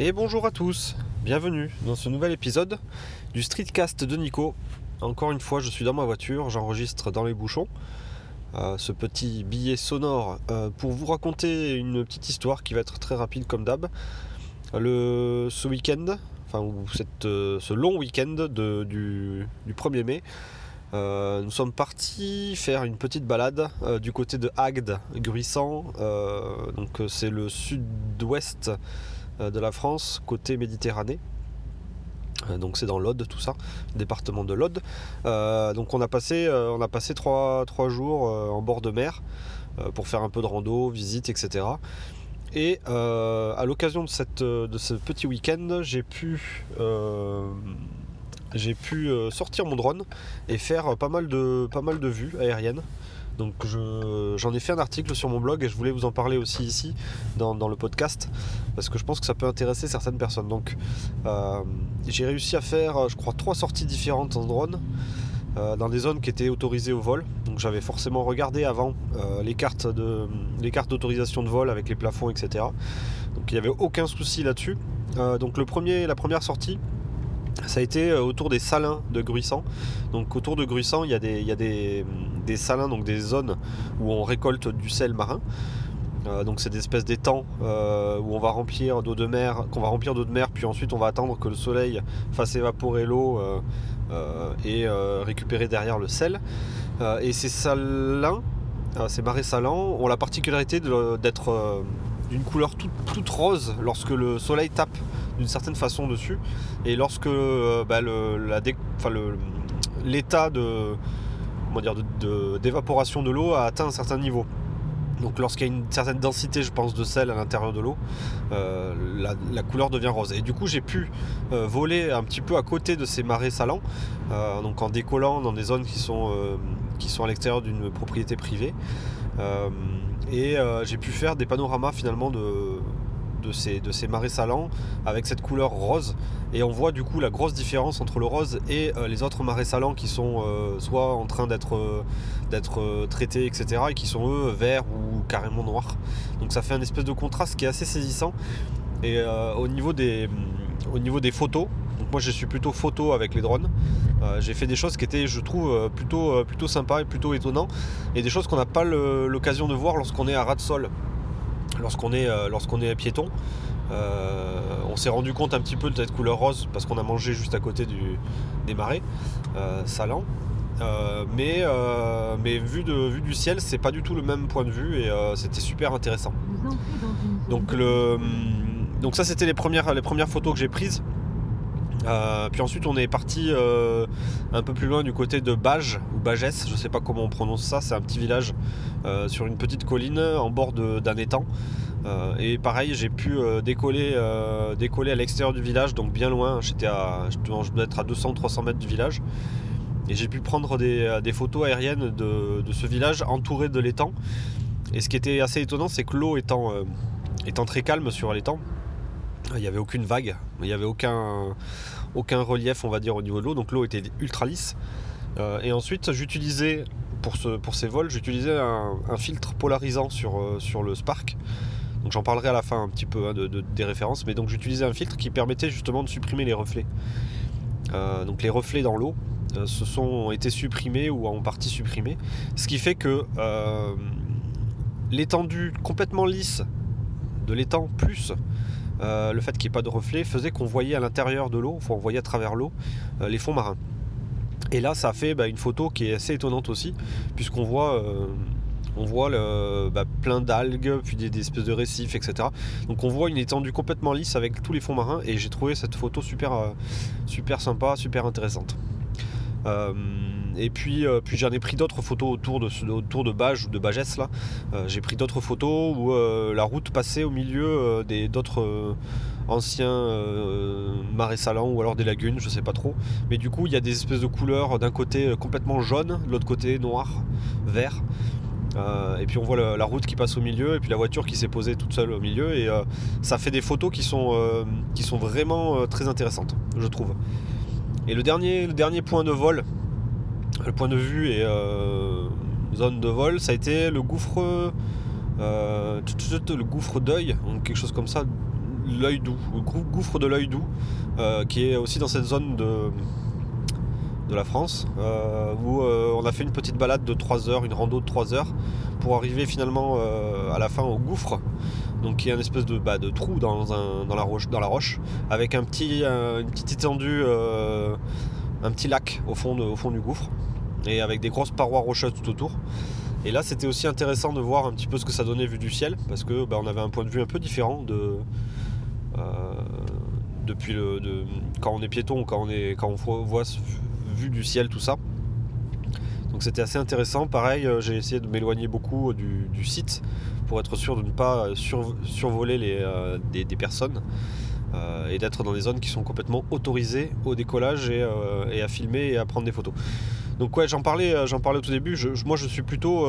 Et bonjour à tous, bienvenue dans ce nouvel épisode du Streetcast de Nico. Encore une fois, je suis dans ma voiture, j'enregistre dans les bouchons euh, ce petit billet sonore euh, pour vous raconter une petite histoire qui va être très rapide comme d'hab. Le, ce week-end, enfin euh, ce long week-end du, du 1er mai, nous sommes partis faire une petite balade du côté de Agde, Gruissant. Donc c'est le sud-ouest de la France, côté Méditerranée. donc c'est dans l'Aude, tout ça, département de l'Aude. donc on a passé, on a passé trois, jours en bord de mer pour faire un peu de rando, visite, etc. Et à l'occasion de, ce petit week-end, j'ai pu j'ai pu euh, sortir mon drone et faire pas mal de, pas mal de vues aériennes. Donc j'en ai fait un article sur mon blog et je voulais vous en parler aussi ici dans, le podcast parce que je pense que ça peut intéresser certaines personnes. Donc euh, j'ai réussi à faire je crois trois sorties différentes en drone euh, dans des zones qui étaient autorisées au vol. Donc j'avais forcément regardé avant les cartes de les cartes d'autorisation de vol avec les plafonds etc. Donc il n'y avait aucun souci là-dessus. donc le premier, la première sortie ça a été euh, autour des salins de Gruissant. Donc autour de Gruissant, il y a des, salins, donc des zones où on récolte du sel marin. Euh, donc c'est des espèces d'étangs euh, où on va remplir d'eau de mer, qu'on va remplir d'eau de mer, puis ensuite on va attendre que le soleil fasse évaporer l'eau et récupérer derrière le sel. et ces salins, ces marais salants, ont la particularité d'être d'une couleur toute, rose lorsque le soleil tape d'une certaine façon dessus et lorsque euh, bah, l'état de, d'évaporation de, l'eau a atteint un certain niveau. Donc lorsqu'il y a une certaine densité, je pense, de sel à l'intérieur de l'eau, euh, la, couleur devient rose. Et du coup, j'ai pu euh, voler un petit peu à côté de ces marais salants, donc en décollant dans des zones qui sont, qui sont à l'extérieur d'une propriété privée. Et euh, j'ai pu faire des panoramas finalement de, de, ces, de marais salants avec cette couleur rose. Et on voit du coup la grosse différence entre le rose et euh, les autres marais salants qui sont euh, soit en train d'être d'être traités, etc. et qui sont eux verts ou carrément noirs. Donc ça fait un espèce de contraste qui est assez saisissant. Et au niveau des photos, donc moi je suis plutôt photo avec les drones. Euh, j'ai fait des choses qui étaient je trouve euh, plutôt, euh, plutôt sympas et plutôt étonnants. Et des choses qu'on n'a pas l'occasion de voir lorsqu'on est à ras de sol. Lorsqu'on est, lorsqu'on est piéton. on s'est rendu compte un petit peu de cette couleur rose parce qu'on a mangé juste à côté du, des marais salants. mais, mais vu, de, vue du ciel, c'est pas du tout le même point de vue et c'était super intéressant. Donc, le, donc ça c'était les premières, les premières photos que j'ai prises. Euh, puis ensuite on est parti euh, un peu plus loin du côté de Bages ou Bages, je sais pas comment on prononce ça, c'est un petit village euh, sur une petite colline en bord d'un étang. et pareil j'ai pu décoller, décoller à l'extérieur du village, donc bien loin, j'étais à, je être à 200-300 mètres du village. Et j'ai pu prendre des, photos aériennes de, ce village entouré de l'étang. Et ce qui était assez étonnant, c'est que l'eau étant, étant très calme sur l'étang, il n'y avait aucune vague, il n'y avait aucun, aucun relief, on va dire, au niveau de l'eau, donc l'eau était ultra lisse. Euh, et ensuite, j'utilisais, pour, ce, pour ces vols, j'utilisais un, filtre polarisant sur, euh, sur le Spark. Donc j'en parlerai à la fin un petit peu hein, de, des références, mais donc j'utilisais un filtre qui permettait justement de supprimer les reflets. Euh, donc les reflets dans l'eau se sont été supprimés ou en partie supprimés, ce qui fait que l'étendue complètement lisse de l'étang plus euh, le fait qu'il n'y ait pas de reflet faisait qu'on voyait à l'intérieur de l'eau, on voyait à travers l'eau euh, les fonds marins. Et là, ça a fait bah, une photo qui est assez étonnante aussi, puisqu'on voit, euh, on voit bah, plein d'algues, puis des, espèces de récifs, etc. Donc on voit une étendue complètement lisse avec tous les fonds marins, et j'ai trouvé cette photo super, super sympa, super intéressante. Et puis, euh, puis j'en ai pris d'autres photos autour de, autour de Bages ou de Bagès là. Euh, j'ai pris d'autres photos où euh, la route passait au milieu d'autres anciens marais salants ou alors des lagunes, je sais pas trop. Mais du coup, il y a des espèces de couleurs d'un côté complètement jaune, de l'autre côté noir, vert. et puis on voit la, route qui passe au milieu et puis la voiture qui s'est posée toute seule au milieu et ça fait des photos qui sont, qui sont vraiment très intéressantes, je trouve. Et le dernier, le dernier point de vol le point de vue et euh, zone de vol, ça a été le gouffre, euh, le gouffre d'œil, quelque chose comme ça, l'œil doux, le gouffre de l'œil doux, qui est aussi dans cette zone de, de la France, où on a fait une petite balade de 3 heures, une rando de 3 heures, pour arriver finalement à la fin au gouffre donc qui est un espèce de, bah, trou dans, la roche, avec un petit, une petite étendue, euh, un petit lac au fond, du gouffre, et avec des grosses parois rocheuses tout autour. Et là, c'était aussi intéressant de voir un petit peu ce que ça donnait vu du ciel, parce que bah, on avait un point de vue un peu différent euh, depuis le quand on est piéton, quand on quand on voit vue du ciel, tout ça. Donc c'était assez intéressant. Pareil, euh, j'ai essayé de m'éloigner beaucoup du site pour être sûr de ne pas survoler les, euh, des, personnes euh, et d'être dans des zones qui sont complètement autorisées au décollage et, euh, à filmer et à prendre des photos. Donc ouais, j'en parlais, j'en parlais au tout début. moi, je suis plutôt,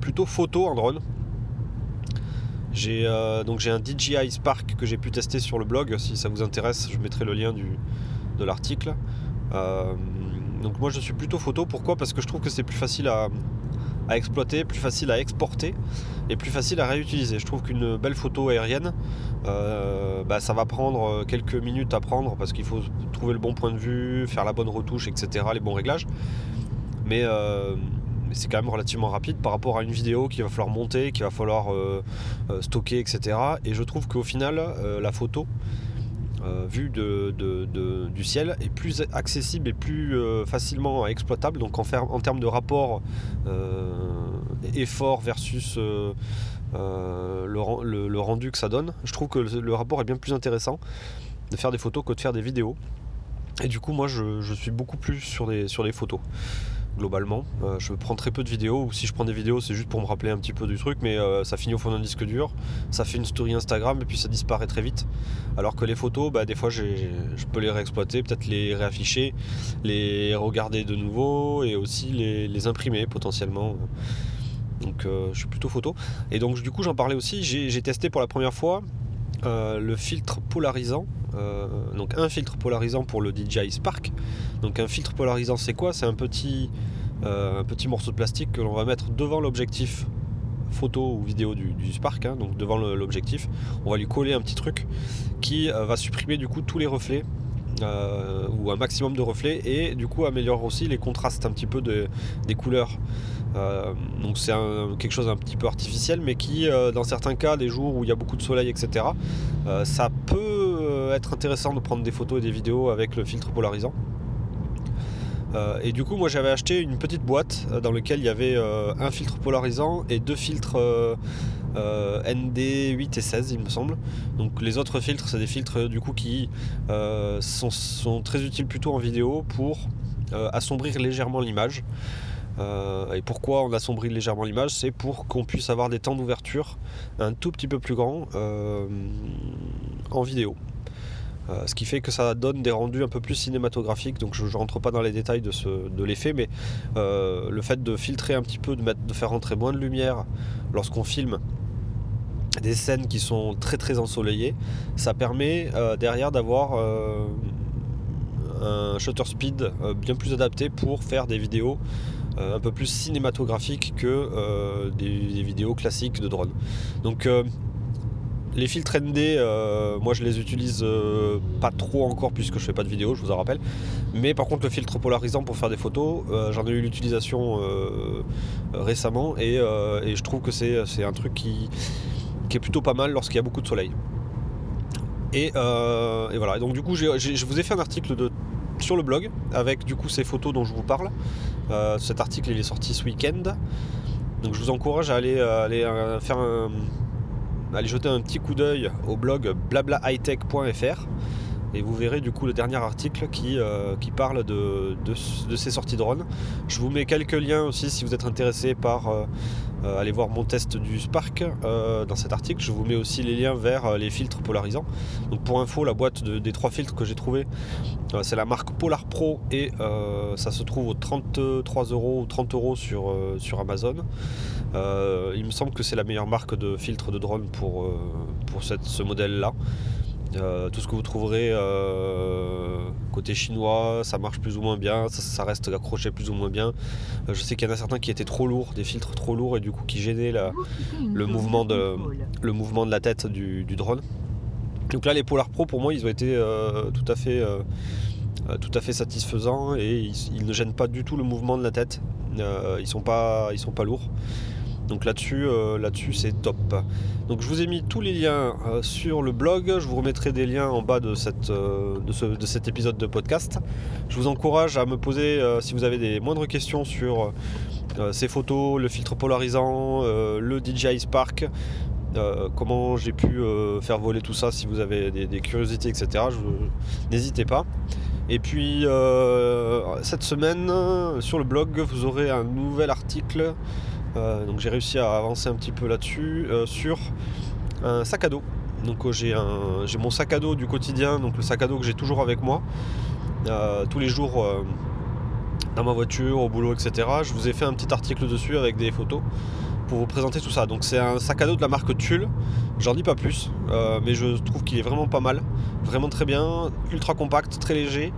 plutôt photo en drone. J'ai donc un DJI Spark que j'ai pu tester sur le blog. Si ça vous intéresse, je mettrai le lien du, de l'article. donc moi, je suis plutôt photo. Pourquoi? Parce que je trouve que c'est plus facile à, à exploiter, plus facile à exporter et plus facile à réutiliser. Je trouve qu'une belle photo aérienne, euh, bah, ça va prendre quelques minutes à prendre parce qu'il faut trouver le bon point de vue, faire la bonne retouche, etc., les bons réglages. Mais euh, c'est quand même relativement rapide par rapport à une vidéo qu'il va falloir monter, qu'il va falloir euh, stocker, etc. Et je trouve qu'au final, la photo, euh, vue du ciel est plus accessible et plus euh, facilement exploitable. Donc en, en, termes de rapport euh, effort versus le, rendu que ça donne, je trouve que le, rapport est bien plus intéressant de faire des photos que de faire des vidéos. Et du coup moi je, suis beaucoup plus sur sur les photos globalement. Euh, je prends très peu de vidéos, ou si je prends des vidéos, c'est juste pour me rappeler un petit peu du truc, mais euh, ça finit au fond d'un disque dur, ça fait une story Instagram et puis ça disparaît très vite. Alors que les photos, bah, des fois, je peux les réexploiter, peut-être les réafficher, les regarder de nouveau et aussi les, imprimer potentiellement. Donc euh, je suis plutôt photo. Et donc du coup j'en parlais aussi, j'ai testé pour la première fois le filtre polarisant euh, donc un filtre polarisant pour le DJI Spark. Donc un filtre polarisant c'est quoi? C'est un petit, euh, un petit morceau de plastique que l'on va mettre devant l'objectif photo ou vidéo du, Spark, hein, donc devant l'objectif. On va lui coller un petit truc qui euh, va supprimer du coup tous les reflets ou un maximum de reflets et du coup améliore aussi les contrastes un petit peu des couleurs. donc c'est quelque chose un petit peu artificiel mais qui dans certains cas, des jours où il y a beaucoup de soleil, etc., ça peut être intéressant de prendre des photos et des vidéos avec le filtre polarisant. Euh, et du coup, moi j'avais acheté une petite boîte euh, dans laquelle il y avait euh, un filtre polarisant et deux filtres ND 8 et 16, il me semble. Donc les autres filtres, c'est des filtres du coup qui sont, sont, très utiles plutôt en vidéo pour assombrir légèrement l'image. et pourquoi on assombrit légèrement l'image? C'est pour qu'on puisse avoir des temps d'ouverture un tout petit peu plus grands en vidéo. Euh, ce qui fait que ça donne des rendus un peu plus cinématographiques. Donc je ne rentre pas dans les détails de, l'effet, mais euh, le fait de filtrer un petit peu, de, de faire rentrer moins de lumière lorsqu'on filme des scènes qui sont très très ensoleillées, ça permet euh, derrière d'avoir un shutter speed bien plus adapté pour faire des vidéos un peu plus cinématographiques que des, vidéos classiques de drone. Donc les filtres ND, euh, moi je les utilise euh, pas trop encore puisque je fais pas de vidéo, je vous en rappelle. Mais par contre le filtre polarisant pour faire des photos, euh, j'en ai eu l'utilisation récemment et, je trouve que c'est un truc qui, est plutôt pas mal lorsqu'il y a beaucoup de soleil. Et, voilà, donc du coup je vous ai fait un article sur le blog avec du coup ces photos dont je vous parle. cet article il est sorti ce week-end. Donc je vous encourage à aller, aller faire un allez jeter un petit coup d'œil au blog blablahightech.fr et vous verrez du coup le dernier article qui, euh, qui parle de, de, ces sorties drone. Je vous mets quelques liens aussi si vous êtes intéressé par euh, euh, aller voir mon test du Spark dans cet article. Je vous mets aussi les liens vers les filtres polarisants. Donc pour info, la boîte des trois filtres que j'ai trouvé, c'est la marque Polar Pro et ça se trouve aux 33 euros ou 30 euros sur, sur Amazon. il me semble que c'est la meilleure marque de filtre de drone pour, pour cette, ce modèle-là. Euh, tout ce que vous trouverez euh, côté chinois, ça marche plus ou moins bien, ça, reste accroché plus ou moins bien. Euh, je sais qu'il y en a certains qui étaient trop lourds, des filtres trop lourds et du coup qui gênaient le, mouvement de, le mouvement de la tête du, drone. Donc là, les Polar Pro, pour moi, ils ont été tout, à fait, tout à fait satisfaisants et ils, ne gênent pas du tout le mouvement de la tête. ils sont pas, ils sont pas lourds. Donc là-dessus, là-dessus, c'est top. Donc je vous ai mis tous les liens sur le blog. Je vous remettrai des liens en bas de, de, cet épisode de podcast. Je vous encourage à me poser, si vous avez des moindres questions sur ces photos, le filtre polarisant, le DJI Spark, euh, comment j'ai pu euh, faire voler tout ça si vous avez des, curiosités, etc. N'hésitez pas. Et puis euh, cette semaine, sur le blog, vous aurez un nouvel article. Donc j'ai réussi à avancer un petit peu là-dessus sur un sac à dos. Donc j'ai mon sac à dos du quotidien, donc le sac à dos que j'ai toujours avec moi, tous les jours dans ma voiture, au boulot, etc. Je vous ai fait un petit article dessus avec des photos pour vous présenter tout ça. Donc c'est un sac à dos de la marque Tulle, j'en dis pas plus, euh, mais je trouve qu'il est vraiment pas mal, vraiment très bien, ultra compact, très léger.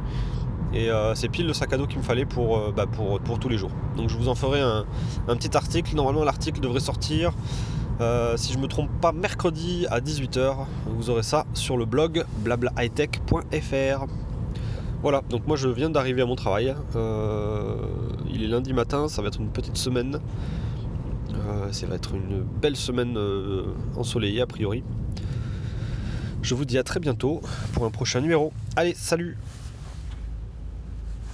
Et euh, c'est pile le sac à dos qu'il me fallait pour, euh, bah, pour, pour, tous les jours. Donc je vous en ferai un, petit article. Normalement l'article devrait sortir, si je me trompe pas, mercredi à 18h. Vous aurez ça sur le blog blablahightech.fr. Voilà, donc moi je viens d'arriver à mon travail. il est lundi matin, ça va être une petite semaine. Euh, ça va être une belle semaine euh, ensoleillée a priori. Je vous dis à très bientôt pour un prochain numéro. Allez, salut